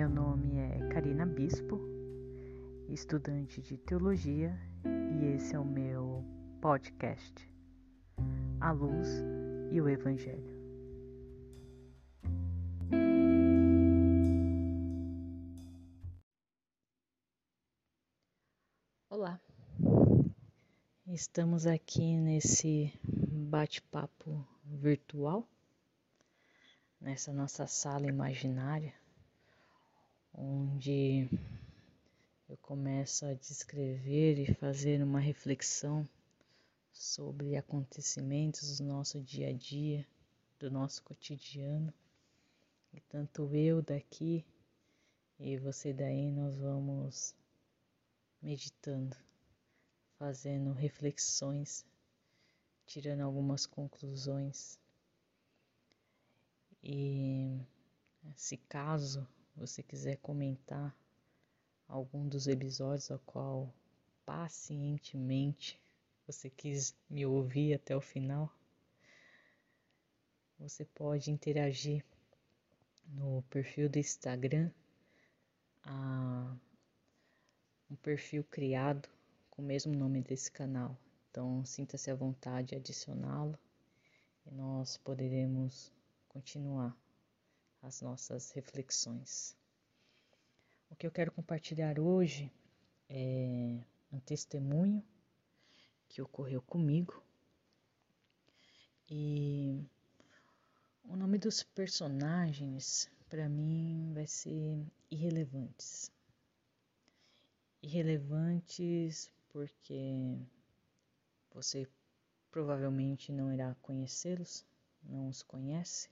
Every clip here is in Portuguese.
Meu nome é Karina Bispo, estudante de teologia, e esse é o meu podcast, A Luz e o Evangelho. Olá, estamos aqui nesse bate-papo virtual, nessa nossa sala imaginária onde eu começo a descrever e fazer uma reflexão sobre acontecimentos do nosso dia a dia, do nosso cotidiano. E tanto eu daqui e você daí nós vamos meditando, fazendo reflexões, tirando algumas conclusões. E se caso você quiser comentar algum dos episódios ao qual pacientemente você quis me ouvir até o final, você pode interagir no perfil do Instagram, a, um perfil criado com o mesmo nome desse canal. Então, sinta-se à vontade de adicioná-lo e nós poderemos continuar as nossas reflexões. O que eu quero compartilhar hoje é um testemunho que ocorreu comigo e o nome dos personagens para mim vai ser irrelevantes. Irrelevantes porque você provavelmente não irá conhecê-los, não os conhece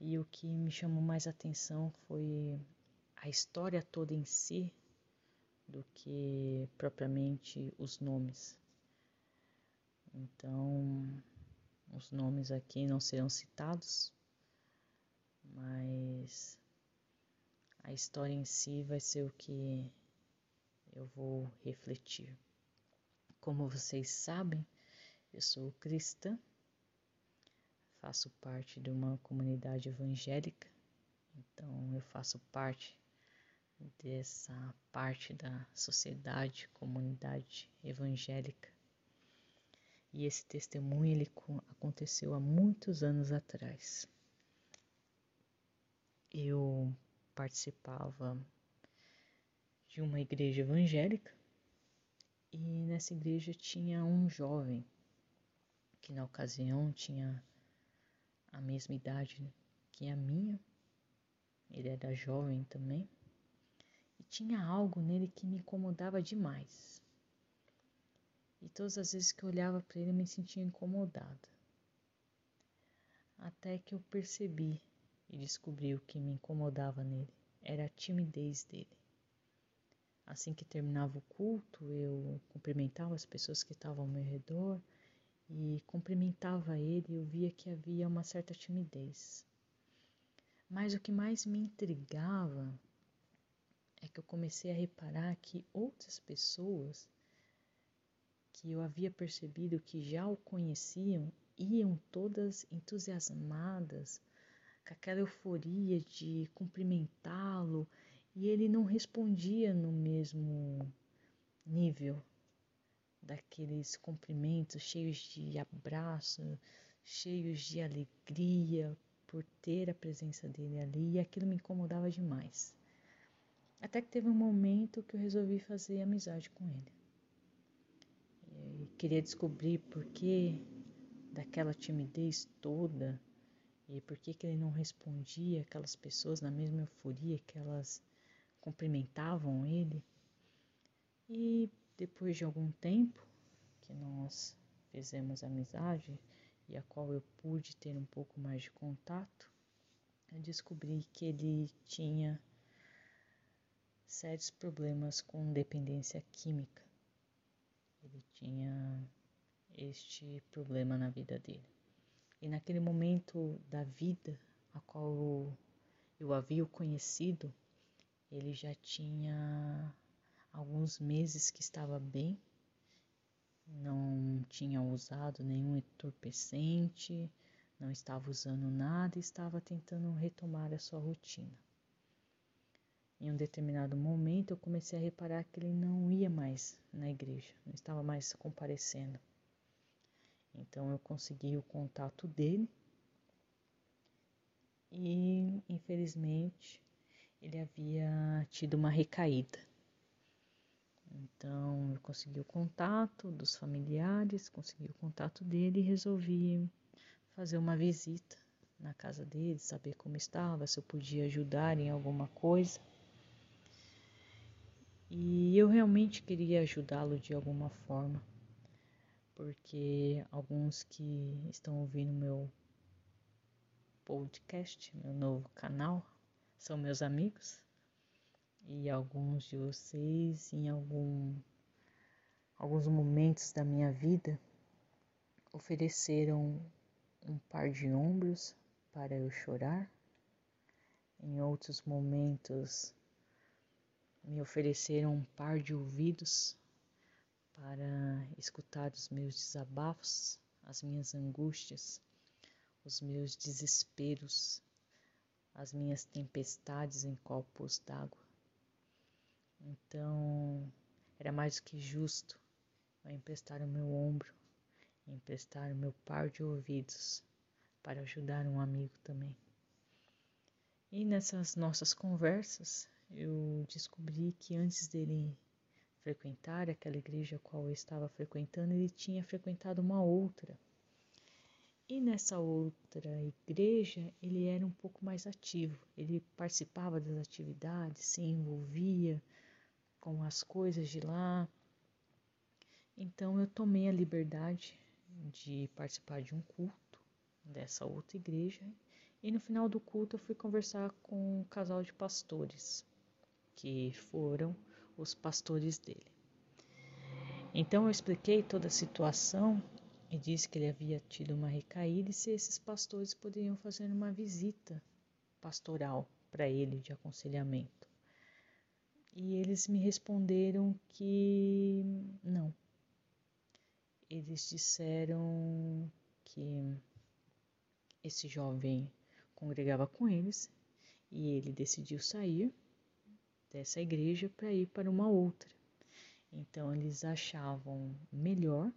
e o que me chamou mais atenção foi a história toda em si do que propriamente os nomes. Então, os nomes aqui não serão citados, mas a história em si vai ser o que eu vou refletir. Como vocês sabem, eu sou cristã faço parte de uma comunidade evangélica, então eu faço parte dessa parte da sociedade, comunidade evangélica. E esse testemunho ele aconteceu há muitos anos atrás. Eu participava de uma igreja evangélica e nessa igreja tinha um jovem que na ocasião tinha a mesma idade que a minha, ele era jovem também, tinha algo nele que me incomodava demais. E todas as vezes que eu olhava para ele, eu me sentia incomodada. Até que eu percebi e descobri o que me incomodava nele era a timidez dele. Assim que terminava o culto, eu cumprimentava as pessoas que estavam ao meu redor e cumprimentava ele, eu via que havia uma certa timidez. Mas o que mais me intrigava é que eu comecei a reparar que outras pessoas que eu havia percebido que já o conheciam iam todas entusiasmadas, com aquela euforia de cumprimentá-lo, e ele não respondia no mesmo nível daqueles cumprimentos cheios de abraço, cheios de alegria por ter a presença dele ali, e aquilo me incomodava demais. Até que teve um momento que eu resolvi fazer amizade com ele. E queria descobrir por que daquela timidez toda e por que, que ele não respondia aquelas pessoas na mesma euforia que elas cumprimentavam ele. E depois de algum tempo que nós fizemos amizade e a qual eu pude ter um pouco mais de contato, eu descobri que ele tinha sérios problemas com dependência química. Ele tinha este problema na vida dele. E naquele momento da vida a qual eu, eu havia conhecido, ele já tinha alguns meses que estava bem, não tinha usado nenhum entorpecente, não estava usando nada estava tentando retomar a sua rotina. Em um determinado momento eu comecei a reparar que ele não ia mais na igreja, não estava mais comparecendo. Então eu consegui o contato dele e infelizmente ele havia tido uma recaída. Então eu consegui o contato dos familiares, consegui o contato dele e resolvi fazer uma visita na casa dele, saber como estava, se eu podia ajudar em alguma coisa. E eu realmente queria ajudá-lo de alguma forma, porque alguns que estão ouvindo meu podcast, meu novo canal, são meus amigos e alguns de vocês em algum alguns momentos da minha vida ofereceram um par de ombros para eu chorar. Em outros momentos me ofereceram um par de ouvidos para escutar os meus desabafos, as minhas angústias, os meus desesperos, as minhas tempestades em copos d'água. Então, era mais do que justo eu emprestar o meu ombro, emprestar o meu par de ouvidos para ajudar um amigo também. E nessas nossas conversas, eu descobri que antes dele frequentar aquela igreja a qual eu estava frequentando, ele tinha frequentado uma outra. E nessa outra igreja, ele era um pouco mais ativo. Ele participava das atividades, se envolvia com as coisas de lá. Então eu tomei a liberdade de participar de um culto dessa outra igreja e no final do culto eu fui conversar com um casal de pastores que foram os pastores dele. Então eu expliquei toda a situação e disse que ele havia tido uma recaída e se esses pastores poderiam fazer uma visita pastoral para ele de aconselhamento. E eles me responderam que não. Eles disseram que esse jovem congregava com eles e ele decidiu sair dessa igreja para ir para uma outra. Então eles achavam melhor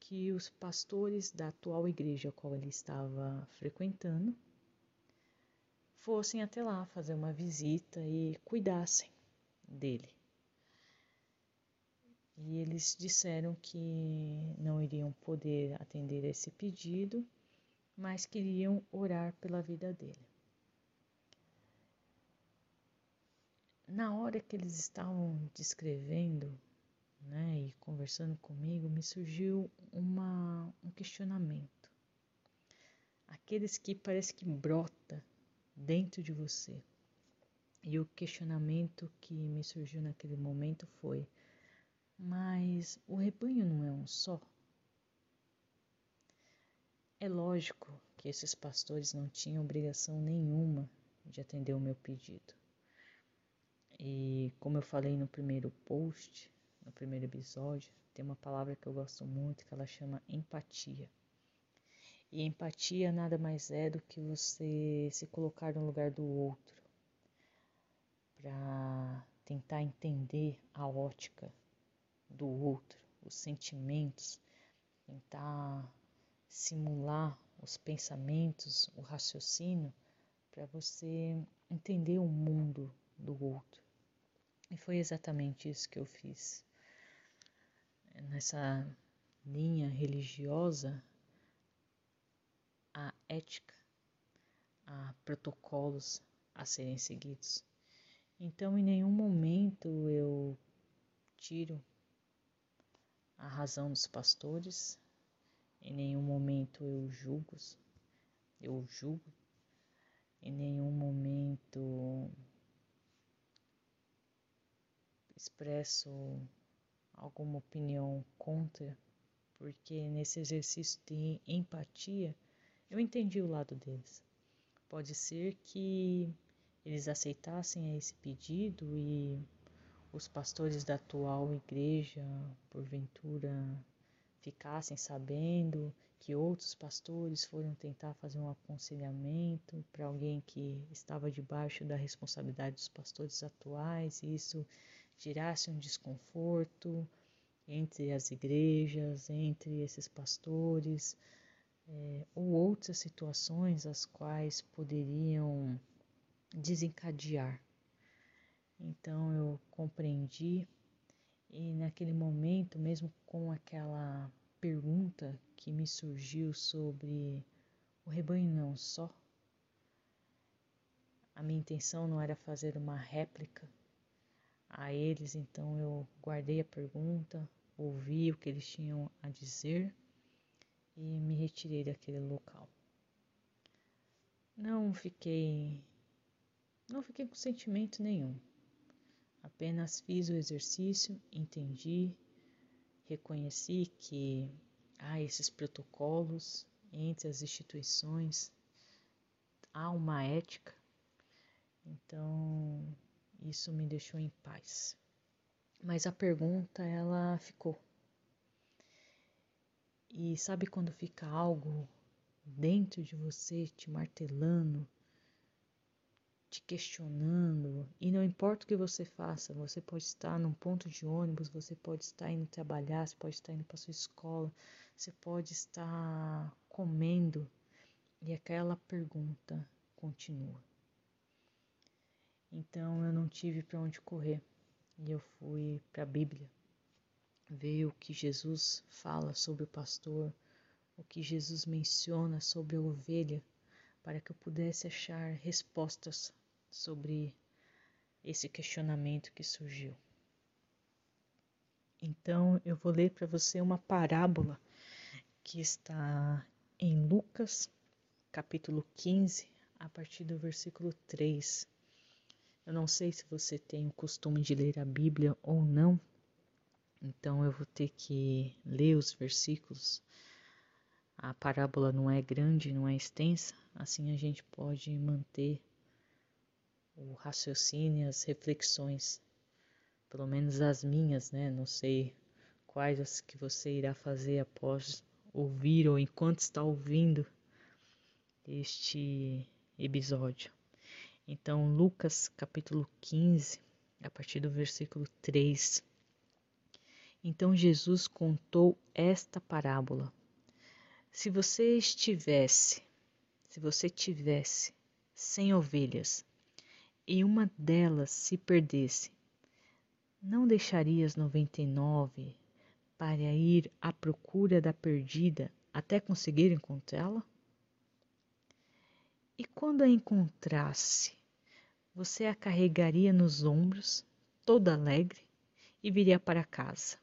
que os pastores da atual igreja a qual ele estava frequentando fossem até lá fazer uma visita e cuidassem dele. E eles disseram que não iriam poder atender esse pedido, mas queriam orar pela vida dele. Na hora que eles estavam descrevendo né, e conversando comigo, me surgiu uma, um questionamento. Aqueles que parece que brota dentro de você. E o questionamento que me surgiu naquele momento foi: mas o rebanho não é um só? É lógico que esses pastores não tinham obrigação nenhuma de atender o meu pedido. E como eu falei no primeiro post, no primeiro episódio, tem uma palavra que eu gosto muito que ela chama empatia. E empatia nada mais é do que você se colocar no lugar do outro para tentar entender a ótica do outro, os sentimentos, tentar simular os pensamentos, o raciocínio para você entender o mundo do outro. E foi exatamente isso que eu fiz. Nessa linha religiosa, há ética, há protocolos a serem seguidos. Então, em nenhum momento eu tiro a razão dos pastores, em nenhum momento eu julgo, eu julgo, em nenhum momento expresso alguma opinião contra, porque nesse exercício de empatia eu entendi o lado deles. Pode ser que eles aceitassem esse pedido e os pastores da atual igreja, porventura, ficassem sabendo que outros pastores foram tentar fazer um aconselhamento para alguém que estava debaixo da responsabilidade dos pastores atuais, e isso gerasse um desconforto entre as igrejas, entre esses pastores, é, ou outras situações as quais poderiam desencadear. Então eu compreendi e naquele momento, mesmo com aquela pergunta que me surgiu sobre o rebanho não só, a minha intenção não era fazer uma réplica a eles, então eu guardei a pergunta, ouvi o que eles tinham a dizer e me retirei daquele local. Não fiquei não fiquei com sentimento nenhum. Apenas fiz o exercício, entendi, reconheci que há esses protocolos entre as instituições, há uma ética. Então, isso me deixou em paz. Mas a pergunta ela ficou. E sabe quando fica algo dentro de você te martelando, te questionando, e não importa o que você faça, você pode estar num ponto de ônibus, você pode estar indo trabalhar, você pode estar indo para sua escola, você pode estar comendo e aquela pergunta continua. Então eu não tive para onde correr. E eu fui para a Bíblia. Ver o que Jesus fala sobre o pastor, o que Jesus menciona sobre a ovelha, para que eu pudesse achar respostas sobre esse questionamento que surgiu. Então eu vou ler para você uma parábola que está em Lucas, capítulo 15, a partir do versículo 3 eu não sei se você tem o costume de ler a Bíblia ou não, então eu vou ter que ler os versículos. A parábola não é grande, não é extensa, assim a gente pode manter o raciocínio, as reflexões, pelo menos as minhas, né? Não sei quais as que você irá fazer após ouvir ou enquanto está ouvindo este episódio. Então, Lucas capítulo 15, a partir do versículo 3. Então Jesus contou esta parábola. Se você estivesse, se você tivesse cem ovelhas e uma delas se perdesse, não deixarias noventa e nove para ir à procura da perdida até conseguir encontrá-la? E quando a encontrasse, você a carregaria nos ombros, toda alegre, e viria para casa.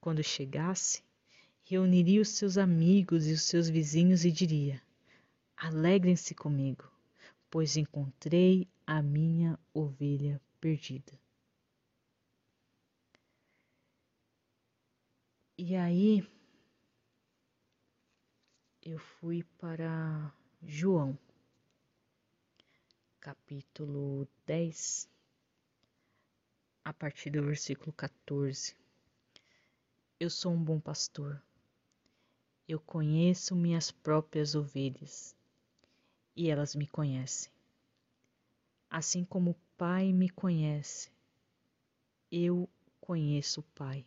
Quando chegasse, reuniria os seus amigos e os seus vizinhos e diria: Alegrem-se comigo, pois encontrei a minha ovelha perdida. E aí eu fui para João capítulo 10, a partir do versículo 14. Eu sou um bom pastor. Eu conheço minhas próprias ovelhas e elas me conhecem. Assim como o Pai me conhece, eu conheço o Pai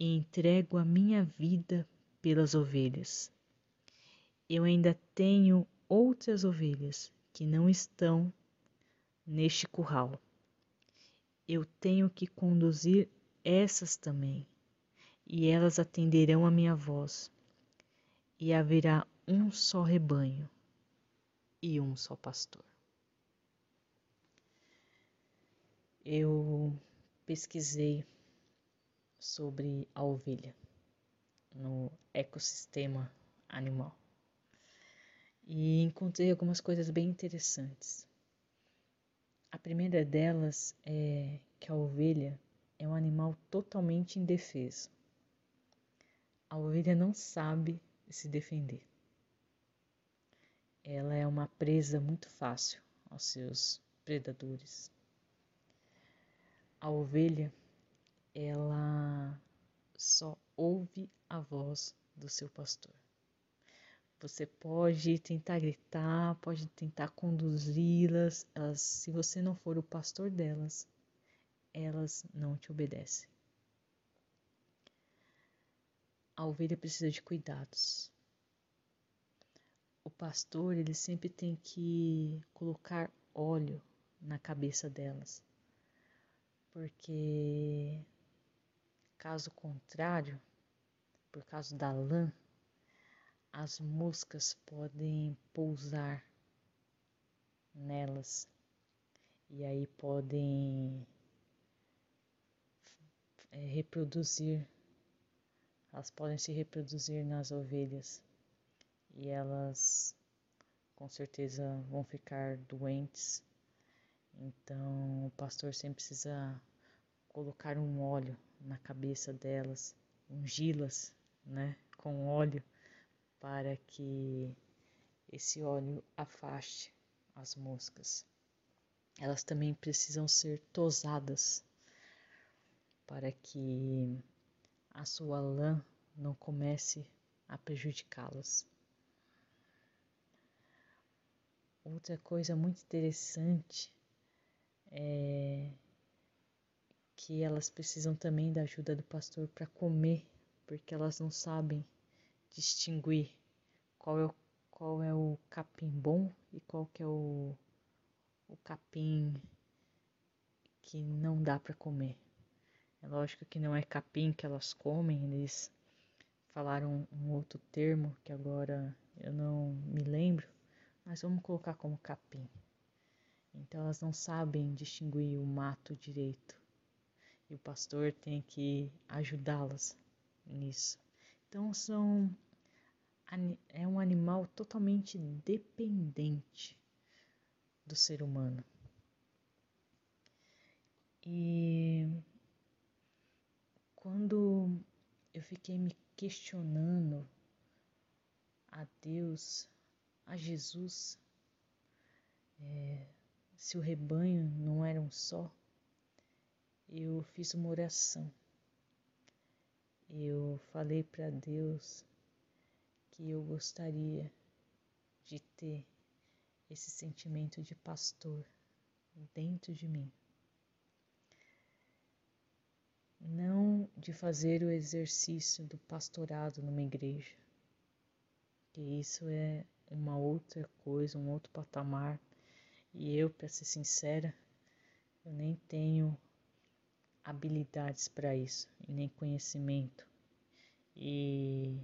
e entrego a minha vida pelas ovelhas. Eu ainda tenho outras ovelhas que não estão neste curral. Eu tenho que conduzir essas também, e elas atenderão a minha voz, e haverá um só rebanho e um só pastor. Eu pesquisei sobre a ovelha no ecossistema animal e encontrei algumas coisas bem interessantes. A primeira delas é que a ovelha é um animal totalmente indefeso. A ovelha não sabe se defender. Ela é uma presa muito fácil aos seus predadores. A ovelha, ela só ouve a voz do seu pastor. Você pode tentar gritar, pode tentar conduzi-las, se você não for o pastor delas, elas não te obedecem. A ovelha precisa de cuidados. O pastor, ele sempre tem que colocar óleo na cabeça delas. Porque caso contrário, por causa da lã, as moscas podem pousar nelas e aí podem é, reproduzir, elas podem se reproduzir nas ovelhas e elas com certeza vão ficar doentes. Então o pastor sempre precisa colocar um óleo na cabeça delas, ungí-las, né, com óleo para que esse óleo afaste as moscas. Elas também precisam ser tosadas para que a sua lã não comece a prejudicá-las. Outra coisa muito interessante é que elas precisam também da ajuda do pastor para comer, porque elas não sabem distinguir qual é o, qual é o capim bom e qual que é o, o capim que não dá para comer. É lógico que não é capim que elas comem, eles falaram um outro termo que agora eu não me lembro, mas vamos colocar como capim. Então elas não sabem distinguir o mato direito e o pastor tem que ajudá-las nisso. Então são é um animal totalmente dependente do ser humano. E quando eu fiquei me questionando a Deus, a Jesus, é, se o rebanho não era um só, eu fiz uma oração. Eu falei para Deus que eu gostaria de ter esse sentimento de pastor dentro de mim. Não de fazer o exercício do pastorado numa igreja, que isso é uma outra coisa, um outro patamar. E eu, para ser sincera, eu nem tenho habilidades para isso, e nem conhecimento. E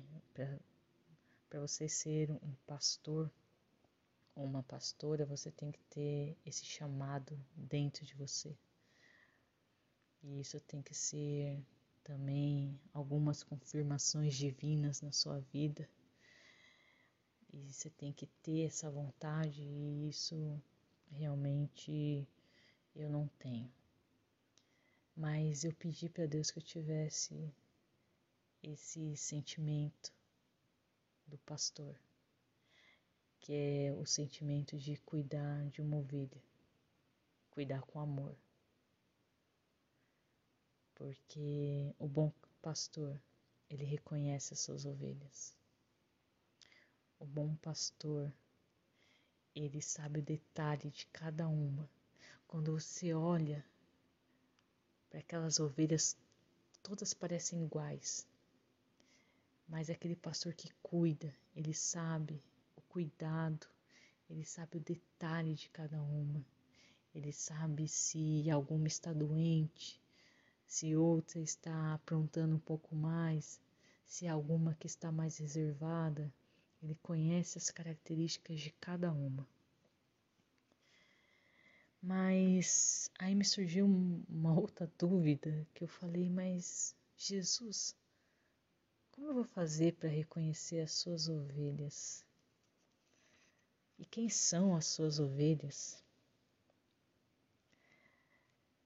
para você ser um pastor ou uma pastora, você tem que ter esse chamado dentro de você. E isso tem que ser também algumas confirmações divinas na sua vida. E você tem que ter essa vontade, e isso realmente eu não tenho. Mas eu pedi para Deus que eu tivesse esse sentimento do pastor, que é o sentimento de cuidar de uma ovelha, cuidar com amor. Porque o bom pastor, ele reconhece as suas ovelhas. O bom pastor, ele sabe o detalhe de cada uma. Quando você olha para aquelas ovelhas, todas parecem iguais, mas é aquele pastor que cuida, ele sabe o cuidado, ele sabe o detalhe de cada uma, ele sabe se alguma está doente, se outra está aprontando um pouco mais, se alguma que está mais reservada, ele conhece as características de cada uma. Mas aí me surgiu uma outra dúvida que eu falei, mas Jesus, como eu vou fazer para reconhecer as suas ovelhas? E quem são as suas ovelhas?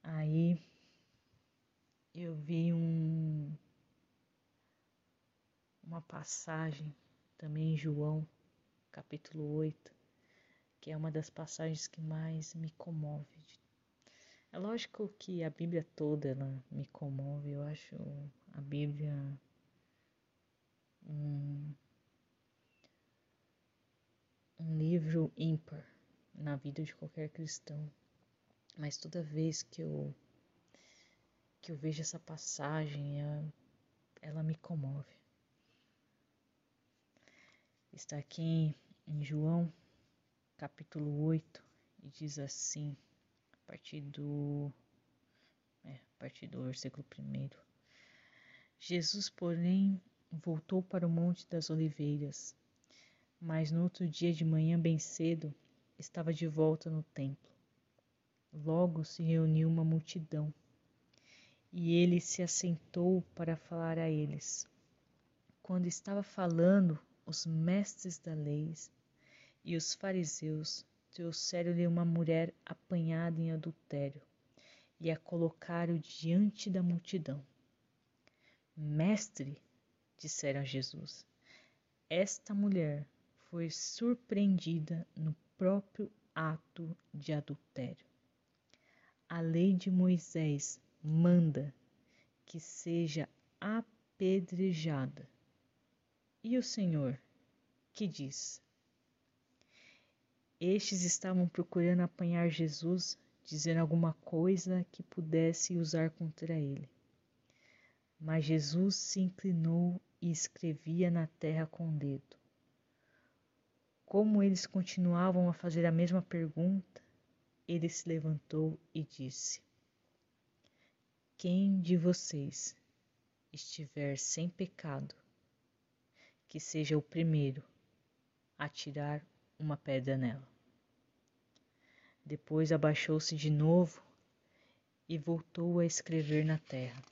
Aí eu vi um, uma passagem também em João, capítulo 8, que é uma das passagens que mais me comove. É lógico que a Bíblia toda ela me comove, eu acho a Bíblia um, um livro ímpar na vida de qualquer cristão. Mas toda vez que eu que eu vejo essa passagem, ela, ela me comove. Está aqui em João, capítulo 8, e diz assim, a partir do é, a partir do versículo 1. Jesus, porém, voltou para o Monte das Oliveiras, mas no outro dia de manhã bem cedo estava de volta no templo. Logo se reuniu uma multidão, e ele se assentou para falar a eles. Quando estava falando, os mestres da lei e os fariseus trouxeram-lhe uma mulher apanhada em adultério e a colocaram diante da multidão. Mestre, disseram a Jesus, esta mulher foi surpreendida no próprio ato de adultério. A lei de Moisés manda que seja apedrejada. E o Senhor, que diz? Estes estavam procurando apanhar Jesus, dizendo alguma coisa que pudesse usar contra ele. Mas Jesus se inclinou e escrevia na terra com o dedo. Como eles continuavam a fazer a mesma pergunta, ele se levantou e disse: Quem de vocês estiver sem pecado, que seja o primeiro a tirar uma pedra nela. Depois abaixou-se de novo e voltou a escrever na terra.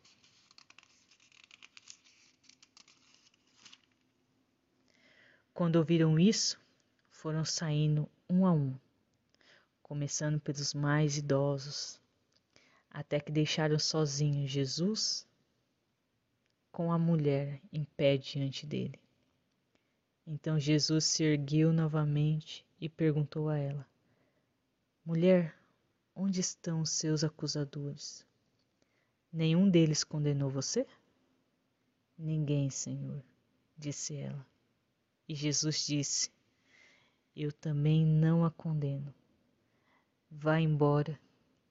Quando ouviram isso, foram saindo um a um, começando pelos mais idosos, até que deixaram sozinho Jesus com a mulher em pé diante dele. Então Jesus se ergueu novamente e perguntou a ela: Mulher, onde estão os seus acusadores? Nenhum deles condenou você? Ninguém, Senhor, disse ela. E Jesus disse: Eu também não a condeno. Vá embora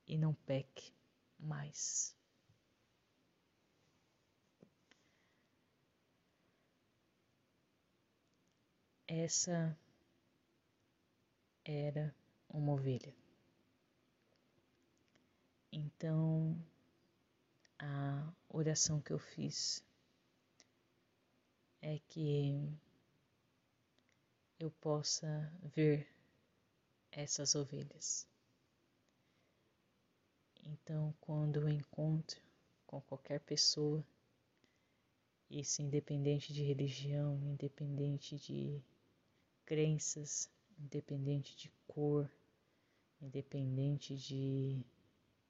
e não peque mais. Essa era uma ovelha. Então, a oração que eu fiz é que eu possa ver essas ovelhas. Então, quando eu encontro com qualquer pessoa, isso independente de religião, independente de crenças, independente de cor, independente de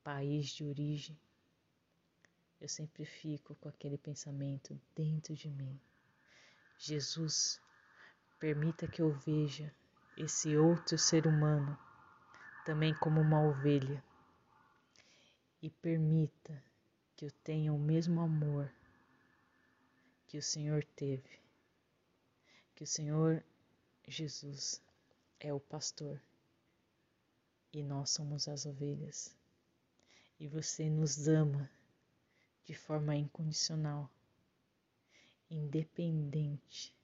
país de origem, eu sempre fico com aquele pensamento dentro de mim. Jesus, permita que eu veja esse outro ser humano também como uma ovelha e permita que eu tenha o mesmo amor que o Senhor teve, que o Senhor Jesus é o pastor e nós somos as ovelhas. E você nos ama de forma incondicional, independente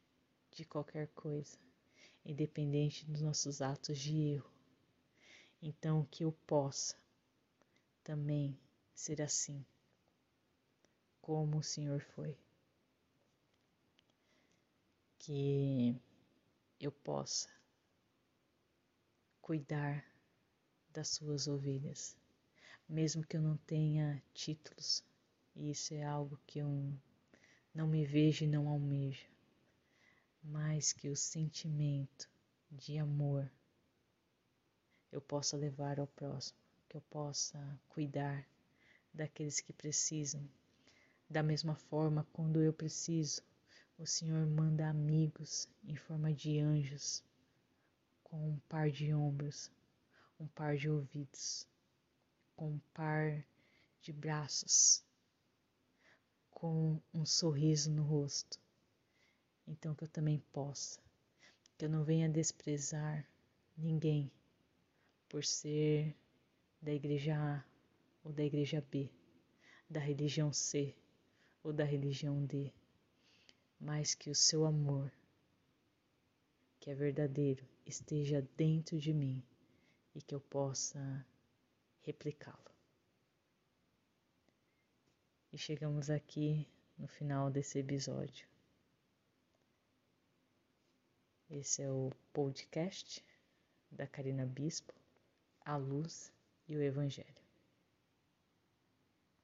de qualquer coisa, independente dos nossos atos de erro. Então, que eu possa também ser assim, como o Senhor foi. Que eu possa cuidar das suas ovelhas, mesmo que eu não tenha títulos, e isso é algo que eu não me vejo e não almejo, mas que o sentimento de amor eu possa levar ao próximo, que eu possa cuidar daqueles que precisam. Da mesma forma, quando eu preciso, o Senhor manda amigos em forma de anjos com um par de ombros, um par de ouvidos, com um par de braços, com um sorriso no rosto. Então que eu também possa, que eu não venha desprezar ninguém por ser da igreja A ou da igreja B, da religião C ou da religião D, mas que o seu amor, que é verdadeiro, esteja dentro de mim e que eu possa replicá-lo. E chegamos aqui no final desse episódio. Esse é o podcast da Karina Bispo, A Luz e o Evangelho.